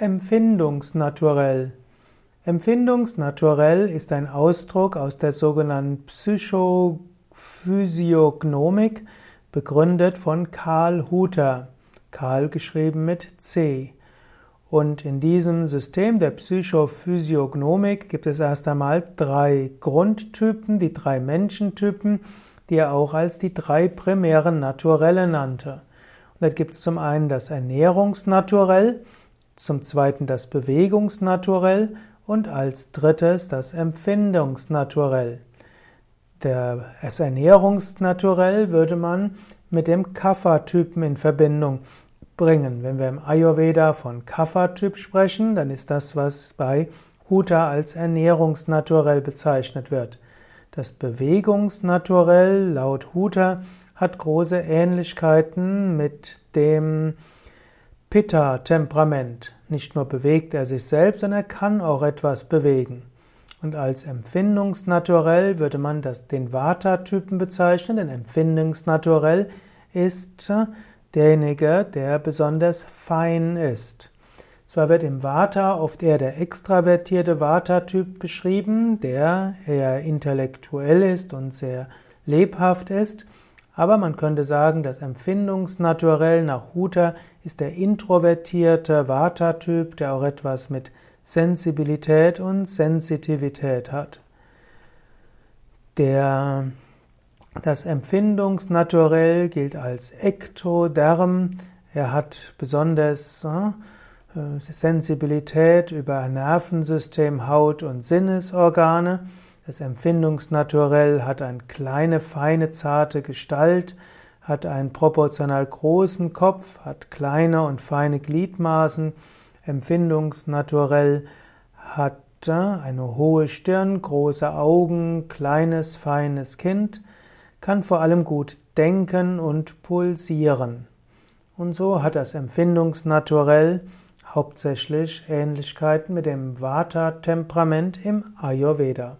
Empfindungsnaturell. Empfindungsnaturell ist ein Ausdruck aus der sogenannten Psychophysiognomik, begründet von Karl Huter. Karl geschrieben mit C. Und in diesem System der Psychophysiognomik gibt es erst einmal drei Grundtypen, die drei Menschentypen, die er auch als die drei primären Naturelle nannte. Und da gibt es zum einen das Ernährungsnaturell, zum zweiten das Bewegungsnaturell und als drittes das Empfindungsnaturell. Das Ernährungsnaturell würde man mit dem Kapha-Typen in Verbindung bringen. Wenn wir im Ayurveda von Kapha-Typ sprechen, dann ist das, was bei Huta als Ernährungsnaturell bezeichnet wird. Das Bewegungsnaturell laut Huta hat große Ähnlichkeiten mit dem Pitta-Temperament. Nicht nur bewegt er sich selbst, sondern er kann auch etwas bewegen. Und als Empfindungsnaturell würde man das, den Vata-Typen bezeichnen, denn Empfindungsnaturell ist derjenige, der besonders fein ist. Zwar wird im Vata oft eher der extravertierte Vata-Typ beschrieben, der eher intellektuell ist und sehr lebhaft ist, aber man könnte sagen, das Empfindungsnaturell nach Huta ist der introvertierte Vata-Typ, der auch etwas mit Sensibilität und Sensitivität hat. Der, das Empfindungsnaturell gilt als Ektoderm. Er hat besonders äh, Sensibilität über Nervensystem, Haut und Sinnesorgane. Das Empfindungsnaturell hat eine kleine, feine, zarte Gestalt, hat einen proportional großen Kopf, hat kleine und feine Gliedmaßen. Empfindungsnaturell hat eine hohe Stirn, große Augen, kleines, feines Kind, kann vor allem gut denken und pulsieren. Und so hat das Empfindungsnaturell hauptsächlich Ähnlichkeiten mit dem Vata-Temperament im Ayurveda.